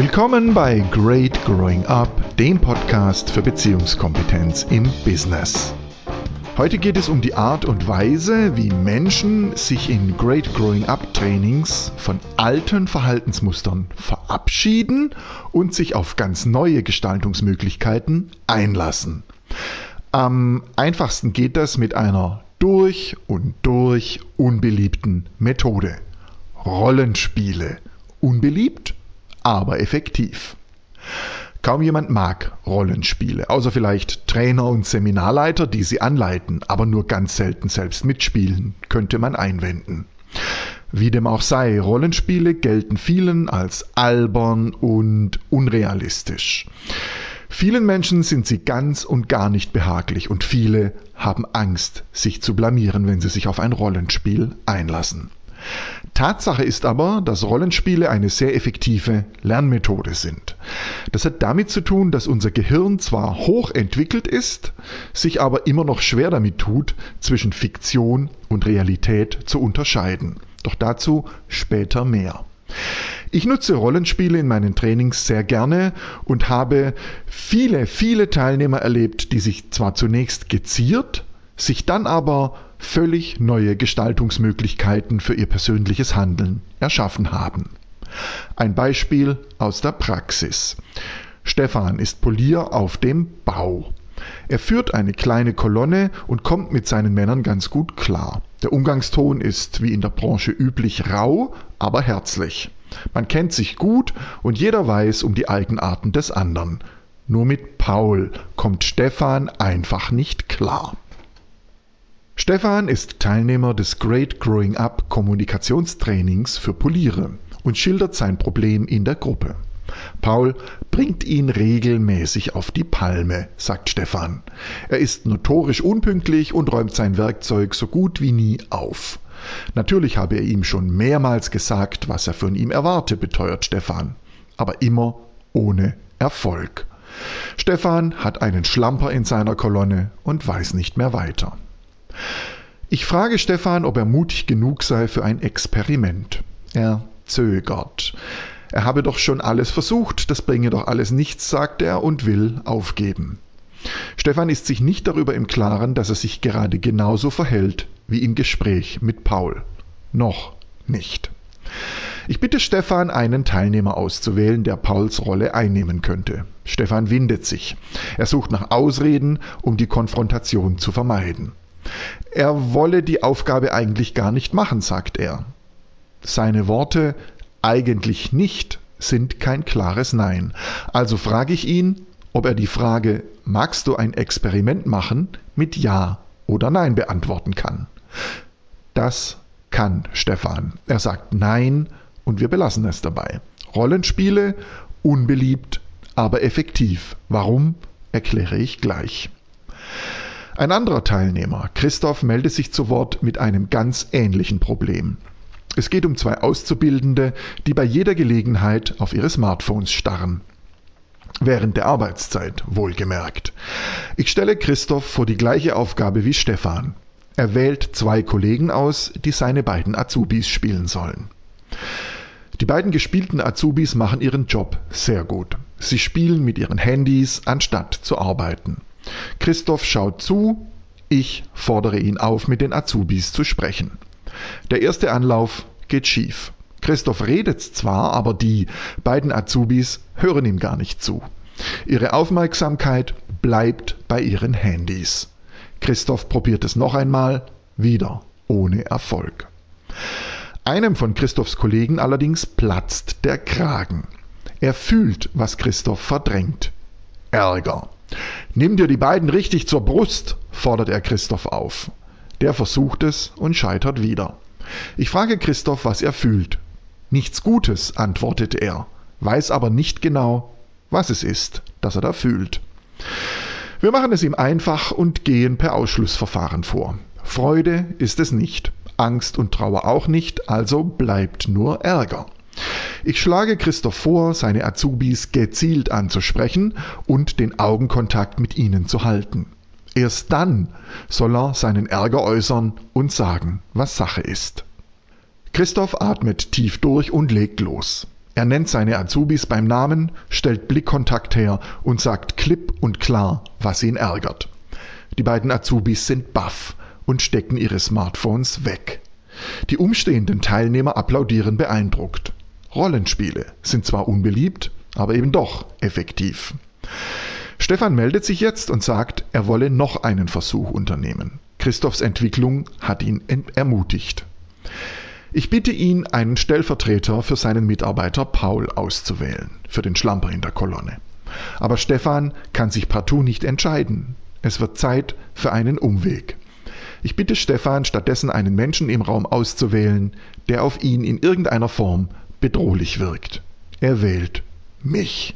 Willkommen bei Great Growing Up, dem Podcast für Beziehungskompetenz im Business. Heute geht es um die Art und Weise, wie Menschen sich in Great Growing Up Trainings von alten Verhaltensmustern verabschieden und sich auf ganz neue Gestaltungsmöglichkeiten einlassen. Am einfachsten geht das mit einer durch und durch unbeliebten Methode. Rollenspiele. Unbeliebt? Aber effektiv. Kaum jemand mag Rollenspiele, außer vielleicht Trainer und Seminarleiter, die sie anleiten, aber nur ganz selten selbst mitspielen, könnte man einwenden. Wie dem auch sei, Rollenspiele gelten vielen als albern und unrealistisch. Vielen Menschen sind sie ganz und gar nicht behaglich und viele haben Angst, sich zu blamieren, wenn sie sich auf ein Rollenspiel einlassen. Tatsache ist aber, dass Rollenspiele eine sehr effektive Lernmethode sind. Das hat damit zu tun, dass unser Gehirn zwar hoch entwickelt ist, sich aber immer noch schwer damit tut, zwischen Fiktion und Realität zu unterscheiden. Doch dazu später mehr. Ich nutze Rollenspiele in meinen Trainings sehr gerne und habe viele, viele Teilnehmer erlebt, die sich zwar zunächst geziert, sich dann aber völlig neue Gestaltungsmöglichkeiten für ihr persönliches Handeln erschaffen haben. Ein Beispiel aus der Praxis. Stefan ist Polier auf dem Bau. Er führt eine kleine Kolonne und kommt mit seinen Männern ganz gut klar. Der Umgangston ist wie in der Branche üblich rau, aber herzlich. Man kennt sich gut und jeder weiß um die Eigenarten des anderen. Nur mit Paul kommt Stefan einfach nicht klar. Stefan ist Teilnehmer des Great Growing Up Kommunikationstrainings für Poliere und schildert sein Problem in der Gruppe. Paul bringt ihn regelmäßig auf die Palme, sagt Stefan. Er ist notorisch unpünktlich und räumt sein Werkzeug so gut wie nie auf. Natürlich habe er ihm schon mehrmals gesagt, was er von ihm erwarte, beteuert Stefan, aber immer ohne Erfolg. Stefan hat einen Schlamper in seiner Kolonne und weiß nicht mehr weiter. Ich frage Stefan, ob er mutig genug sei für ein Experiment. Er zögert. Er habe doch schon alles versucht, das bringe doch alles nichts, sagt er und will aufgeben. Stefan ist sich nicht darüber im Klaren, dass er sich gerade genauso verhält wie im Gespräch mit Paul. Noch nicht. Ich bitte Stefan, einen Teilnehmer auszuwählen, der Pauls Rolle einnehmen könnte. Stefan windet sich. Er sucht nach Ausreden, um die Konfrontation zu vermeiden. Er wolle die Aufgabe eigentlich gar nicht machen, sagt er. Seine Worte eigentlich nicht sind kein klares Nein. Also frage ich ihn, ob er die Frage Magst du ein Experiment machen mit Ja oder Nein beantworten kann. Das kann Stefan. Er sagt Nein und wir belassen es dabei. Rollenspiele unbeliebt, aber effektiv. Warum, erkläre ich gleich. Ein anderer Teilnehmer, Christoph, meldet sich zu Wort mit einem ganz ähnlichen Problem. Es geht um zwei Auszubildende, die bei jeder Gelegenheit auf ihre Smartphones starren. Während der Arbeitszeit, wohlgemerkt. Ich stelle Christoph vor die gleiche Aufgabe wie Stefan. Er wählt zwei Kollegen aus, die seine beiden Azubis spielen sollen. Die beiden gespielten Azubis machen ihren Job sehr gut. Sie spielen mit ihren Handys, anstatt zu arbeiten. Christoph schaut zu, ich fordere ihn auf, mit den Azubis zu sprechen. Der erste Anlauf geht schief. Christoph redet zwar, aber die beiden Azubis hören ihm gar nicht zu. Ihre Aufmerksamkeit bleibt bei ihren Handys. Christoph probiert es noch einmal, wieder ohne Erfolg. Einem von Christophs Kollegen allerdings platzt der Kragen. Er fühlt, was Christoph verdrängt. Ärger. Nimm dir die beiden richtig zur Brust, fordert er Christoph auf. Der versucht es und scheitert wieder. Ich frage Christoph, was er fühlt. Nichts Gutes, antwortet er, weiß aber nicht genau, was es ist, das er da fühlt. Wir machen es ihm einfach und gehen per Ausschlussverfahren vor. Freude ist es nicht, Angst und Trauer auch nicht, also bleibt nur Ärger. Ich schlage Christoph vor, seine Azubis gezielt anzusprechen und den Augenkontakt mit ihnen zu halten. Erst dann soll er seinen Ärger äußern und sagen, was Sache ist. Christoph atmet tief durch und legt los. Er nennt seine Azubis beim Namen, stellt Blickkontakt her und sagt klipp und klar, was ihn ärgert. Die beiden Azubis sind baff und stecken ihre Smartphones weg. Die umstehenden Teilnehmer applaudieren beeindruckt. Rollenspiele sind zwar unbeliebt, aber eben doch effektiv. Stefan meldet sich jetzt und sagt, er wolle noch einen Versuch unternehmen. Christophs Entwicklung hat ihn ermutigt. Ich bitte ihn, einen Stellvertreter für seinen Mitarbeiter Paul auszuwählen, für den Schlamper in der Kolonne. Aber Stefan kann sich partout nicht entscheiden. Es wird Zeit für einen Umweg. Ich bitte Stefan, stattdessen einen Menschen im Raum auszuwählen, der auf ihn in irgendeiner Form bedrohlich wirkt. Er wählt mich.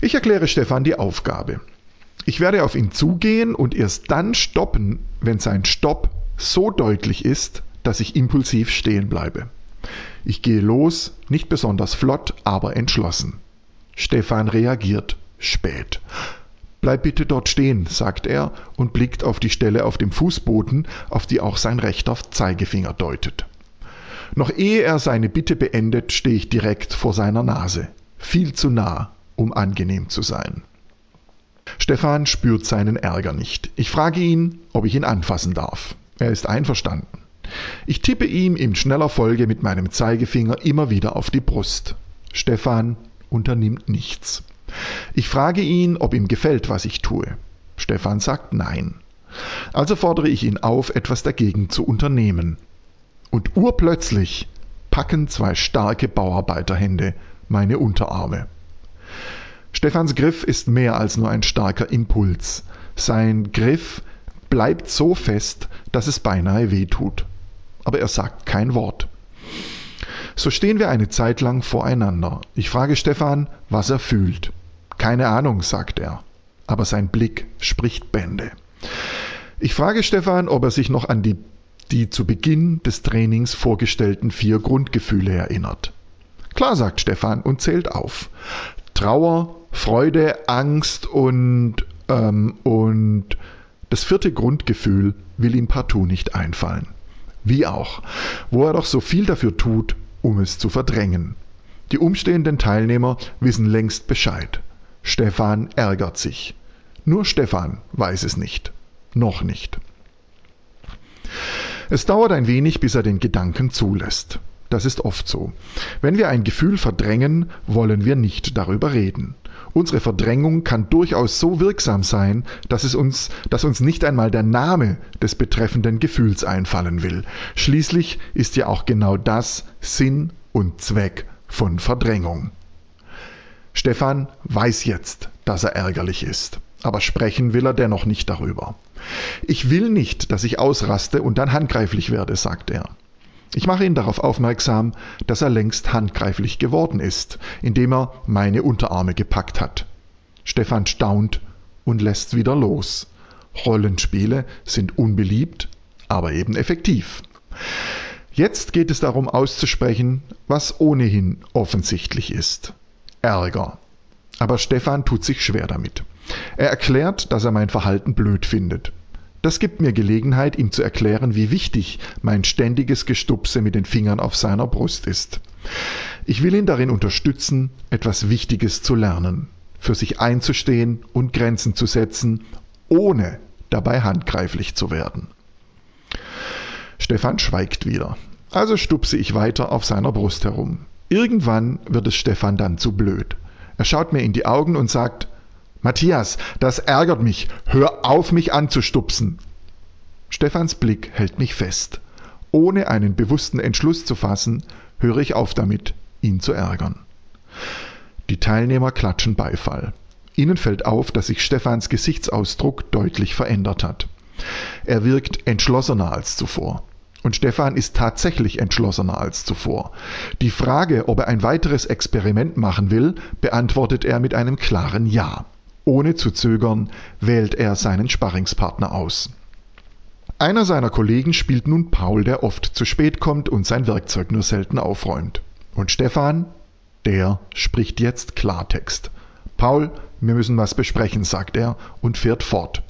Ich erkläre Stefan die Aufgabe. Ich werde auf ihn zugehen und erst dann stoppen, wenn sein Stopp so deutlich ist, dass ich impulsiv stehen bleibe. Ich gehe los, nicht besonders flott, aber entschlossen. Stefan reagiert spät. Bleib bitte dort stehen, sagt er und blickt auf die Stelle auf dem Fußboden, auf die auch sein rechter Zeigefinger deutet. Noch ehe er seine Bitte beendet, stehe ich direkt vor seiner Nase, viel zu nah, um angenehm zu sein. Stefan spürt seinen Ärger nicht. Ich frage ihn, ob ich ihn anfassen darf. Er ist einverstanden. Ich tippe ihm in schneller Folge mit meinem Zeigefinger immer wieder auf die Brust. Stefan unternimmt nichts. Ich frage ihn, ob ihm gefällt, was ich tue. Stefan sagt nein. Also fordere ich ihn auf, etwas dagegen zu unternehmen. Und urplötzlich packen zwei starke Bauarbeiterhände meine Unterarme. Stefans Griff ist mehr als nur ein starker Impuls. Sein Griff bleibt so fest, dass es beinahe weh tut. Aber er sagt kein Wort. So stehen wir eine Zeit lang voreinander. Ich frage Stefan, was er fühlt. Keine Ahnung, sagt er. Aber sein Blick spricht Bände. Ich frage Stefan, ob er sich noch an die, die zu Beginn des Trainings vorgestellten vier Grundgefühle erinnert. Klar, sagt Stefan und zählt auf. Trauer, Freude, Angst und, ähm, und das vierte Grundgefühl will ihm partout nicht einfallen. Wie auch, wo er doch so viel dafür tut, um es zu verdrängen. Die umstehenden Teilnehmer wissen längst Bescheid. Stefan ärgert sich. Nur Stefan weiß es nicht. Noch nicht. Es dauert ein wenig, bis er den Gedanken zulässt. Das ist oft so. Wenn wir ein Gefühl verdrängen, wollen wir nicht darüber reden. Unsere Verdrängung kann durchaus so wirksam sein, dass es uns, dass uns nicht einmal der Name des betreffenden Gefühls einfallen will. Schließlich ist ja auch genau das Sinn und Zweck von Verdrängung. Stefan weiß jetzt, dass er ärgerlich ist, aber sprechen will er dennoch nicht darüber. Ich will nicht, dass ich ausraste und dann handgreiflich werde, sagt er. Ich mache ihn darauf aufmerksam, dass er längst handgreiflich geworden ist, indem er meine Unterarme gepackt hat. Stefan staunt und lässt wieder los. Rollenspiele sind unbeliebt, aber eben effektiv. Jetzt geht es darum auszusprechen, was ohnehin offensichtlich ist. Ärger. Aber Stefan tut sich schwer damit. Er erklärt, dass er mein Verhalten blöd findet. Das gibt mir Gelegenheit, ihm zu erklären, wie wichtig mein ständiges Gestupse mit den Fingern auf seiner Brust ist. Ich will ihn darin unterstützen, etwas Wichtiges zu lernen, für sich einzustehen und Grenzen zu setzen, ohne dabei handgreiflich zu werden. Stefan schweigt wieder. Also stupse ich weiter auf seiner Brust herum. Irgendwann wird es Stefan dann zu blöd. Er schaut mir in die Augen und sagt, Matthias, das ärgert mich. Hör auf, mich anzustupsen. Stefans Blick hält mich fest. Ohne einen bewussten Entschluss zu fassen, höre ich auf damit, ihn zu ärgern. Die Teilnehmer klatschen Beifall. Ihnen fällt auf, dass sich Stefans Gesichtsausdruck deutlich verändert hat. Er wirkt entschlossener als zuvor. Und Stefan ist tatsächlich entschlossener als zuvor. Die Frage, ob er ein weiteres Experiment machen will, beantwortet er mit einem klaren Ja. Ohne zu zögern wählt er seinen Sparringspartner aus. Einer seiner Kollegen spielt nun Paul, der oft zu spät kommt und sein Werkzeug nur selten aufräumt. Und Stefan, der spricht jetzt Klartext. Paul, wir müssen was besprechen, sagt er und fährt fort.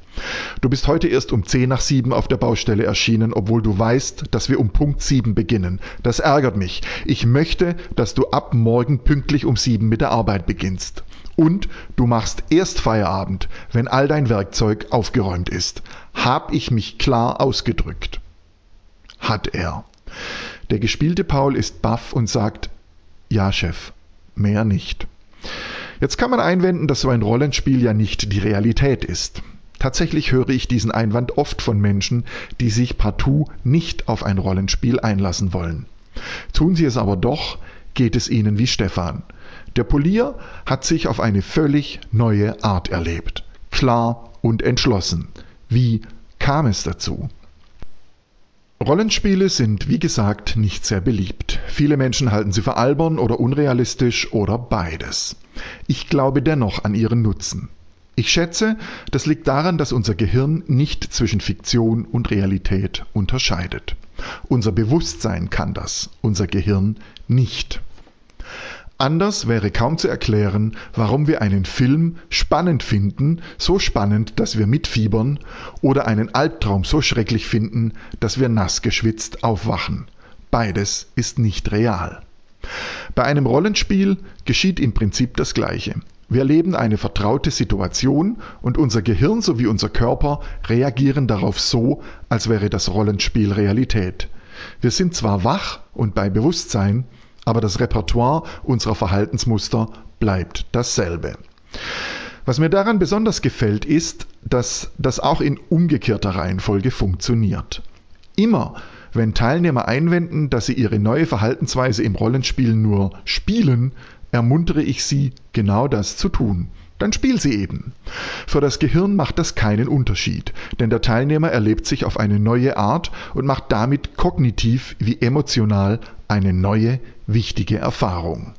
Du bist heute erst um 10 nach 7 auf der Baustelle erschienen, obwohl du weißt, dass wir um Punkt 7 beginnen. Das ärgert mich. Ich möchte, dass du ab morgen pünktlich um 7 mit der Arbeit beginnst. Und du machst erst Feierabend, wenn all dein Werkzeug aufgeräumt ist. Hab ich mich klar ausgedrückt? Hat er. Der gespielte Paul ist baff und sagt, ja, Chef, mehr nicht. Jetzt kann man einwenden, dass so ein Rollenspiel ja nicht die Realität ist. Tatsächlich höre ich diesen Einwand oft von Menschen, die sich partout nicht auf ein Rollenspiel einlassen wollen. Tun sie es aber doch, geht es ihnen wie Stefan. Der Polier hat sich auf eine völlig neue Art erlebt. Klar und entschlossen. Wie kam es dazu? Rollenspiele sind, wie gesagt, nicht sehr beliebt. Viele Menschen halten sie für albern oder unrealistisch oder beides. Ich glaube dennoch an ihren Nutzen. Ich schätze, das liegt daran, dass unser Gehirn nicht zwischen Fiktion und Realität unterscheidet. Unser Bewusstsein kann das, unser Gehirn nicht. Anders wäre kaum zu erklären, warum wir einen Film spannend finden, so spannend, dass wir mitfiebern, oder einen Albtraum so schrecklich finden, dass wir nass geschwitzt aufwachen. Beides ist nicht real. Bei einem Rollenspiel geschieht im Prinzip das Gleiche. Wir erleben eine vertraute Situation und unser Gehirn sowie unser Körper reagieren darauf so, als wäre das Rollenspiel Realität. Wir sind zwar wach und bei Bewusstsein, aber das Repertoire unserer Verhaltensmuster bleibt dasselbe. Was mir daran besonders gefällt, ist, dass das auch in umgekehrter Reihenfolge funktioniert. Immer wenn Teilnehmer einwenden, dass sie ihre neue Verhaltensweise im Rollenspiel nur spielen, ermuntere ich sie, genau das zu tun. Dann spiel sie eben. Für das Gehirn macht das keinen Unterschied, denn der Teilnehmer erlebt sich auf eine neue Art und macht damit kognitiv wie emotional eine neue, wichtige Erfahrung.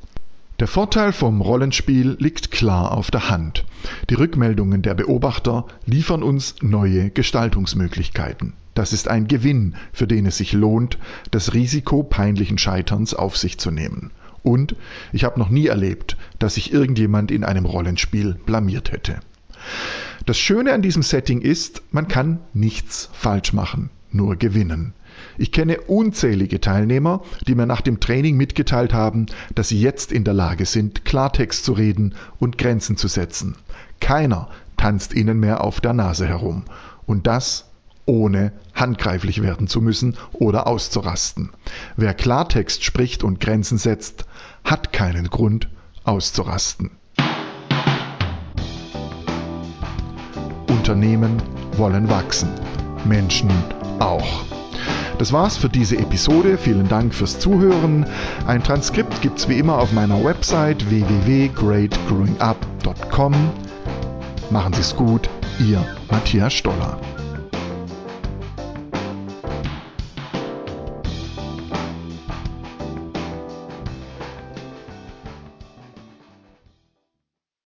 Der Vorteil vom Rollenspiel liegt klar auf der Hand. Die Rückmeldungen der Beobachter liefern uns neue Gestaltungsmöglichkeiten. Das ist ein Gewinn, für den es sich lohnt, das Risiko peinlichen Scheiterns auf sich zu nehmen. Und ich habe noch nie erlebt, dass sich irgendjemand in einem Rollenspiel blamiert hätte. Das Schöne an diesem Setting ist, man kann nichts falsch machen, nur gewinnen. Ich kenne unzählige Teilnehmer, die mir nach dem Training mitgeteilt haben, dass sie jetzt in der Lage sind, Klartext zu reden und Grenzen zu setzen. Keiner tanzt ihnen mehr auf der Nase herum. Und das ohne handgreiflich werden zu müssen oder auszurasten. Wer Klartext spricht und Grenzen setzt, hat keinen Grund auszurasten. Unternehmen wollen wachsen, Menschen auch. Das war's für diese Episode. Vielen Dank fürs Zuhören. Ein Transkript gibt's wie immer auf meiner Website www.greatgrowingup.com. Machen Sie's gut, Ihr Matthias Stoller.